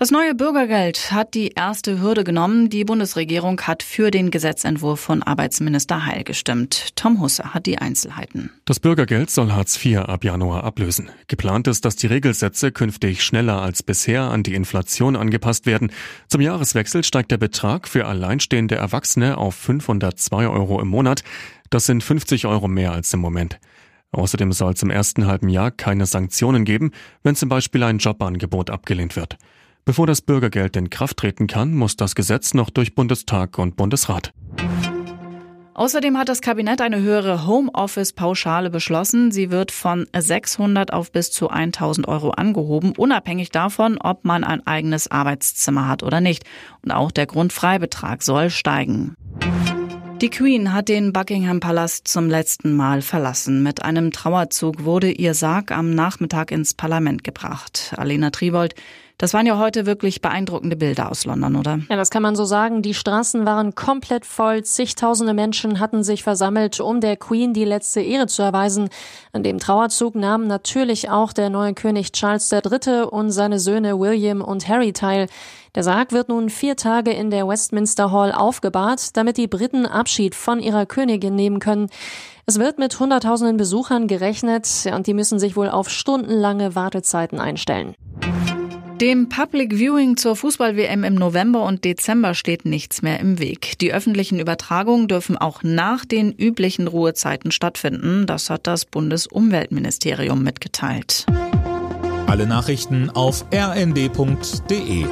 Das neue Bürgergeld hat die erste Hürde genommen. Die Bundesregierung hat für den Gesetzentwurf von Arbeitsminister Heil gestimmt. Tom Husse hat die Einzelheiten. Das Bürgergeld soll Hartz IV ab Januar ablösen. Geplant ist, dass die Regelsätze künftig schneller als bisher an die Inflation angepasst werden. Zum Jahreswechsel steigt der Betrag für alleinstehende Erwachsene auf 502 Euro im Monat. Das sind 50 Euro mehr als im Moment. Außerdem soll es im ersten halben Jahr keine Sanktionen geben, wenn zum Beispiel ein Jobangebot abgelehnt wird. Bevor das Bürgergeld in Kraft treten kann, muss das Gesetz noch durch Bundestag und Bundesrat. Außerdem hat das Kabinett eine höhere Homeoffice-Pauschale beschlossen. Sie wird von 600 auf bis zu 1000 Euro angehoben, unabhängig davon, ob man ein eigenes Arbeitszimmer hat oder nicht. Und auch der Grundfreibetrag soll steigen. Die Queen hat den Buckingham Palast zum letzten Mal verlassen. Mit einem Trauerzug wurde ihr Sarg am Nachmittag ins Parlament gebracht. Alena Trivold, das waren ja heute wirklich beeindruckende Bilder aus London, oder? Ja, das kann man so sagen. Die Straßen waren komplett voll. Zigtausende Menschen hatten sich versammelt, um der Queen die letzte Ehre zu erweisen. An dem Trauerzug nahmen natürlich auch der neue König Charles III. und seine Söhne William und Harry teil. Der Sarg wird nun vier Tage in der Westminster Hall aufgebahrt, damit die Briten Abschied von ihrer Königin nehmen können. Es wird mit Hunderttausenden Besuchern gerechnet und die müssen sich wohl auf stundenlange Wartezeiten einstellen. Dem Public Viewing zur Fußball-WM im November und Dezember steht nichts mehr im Weg. Die öffentlichen Übertragungen dürfen auch nach den üblichen Ruhezeiten stattfinden. Das hat das Bundesumweltministerium mitgeteilt. Alle Nachrichten auf rnd.de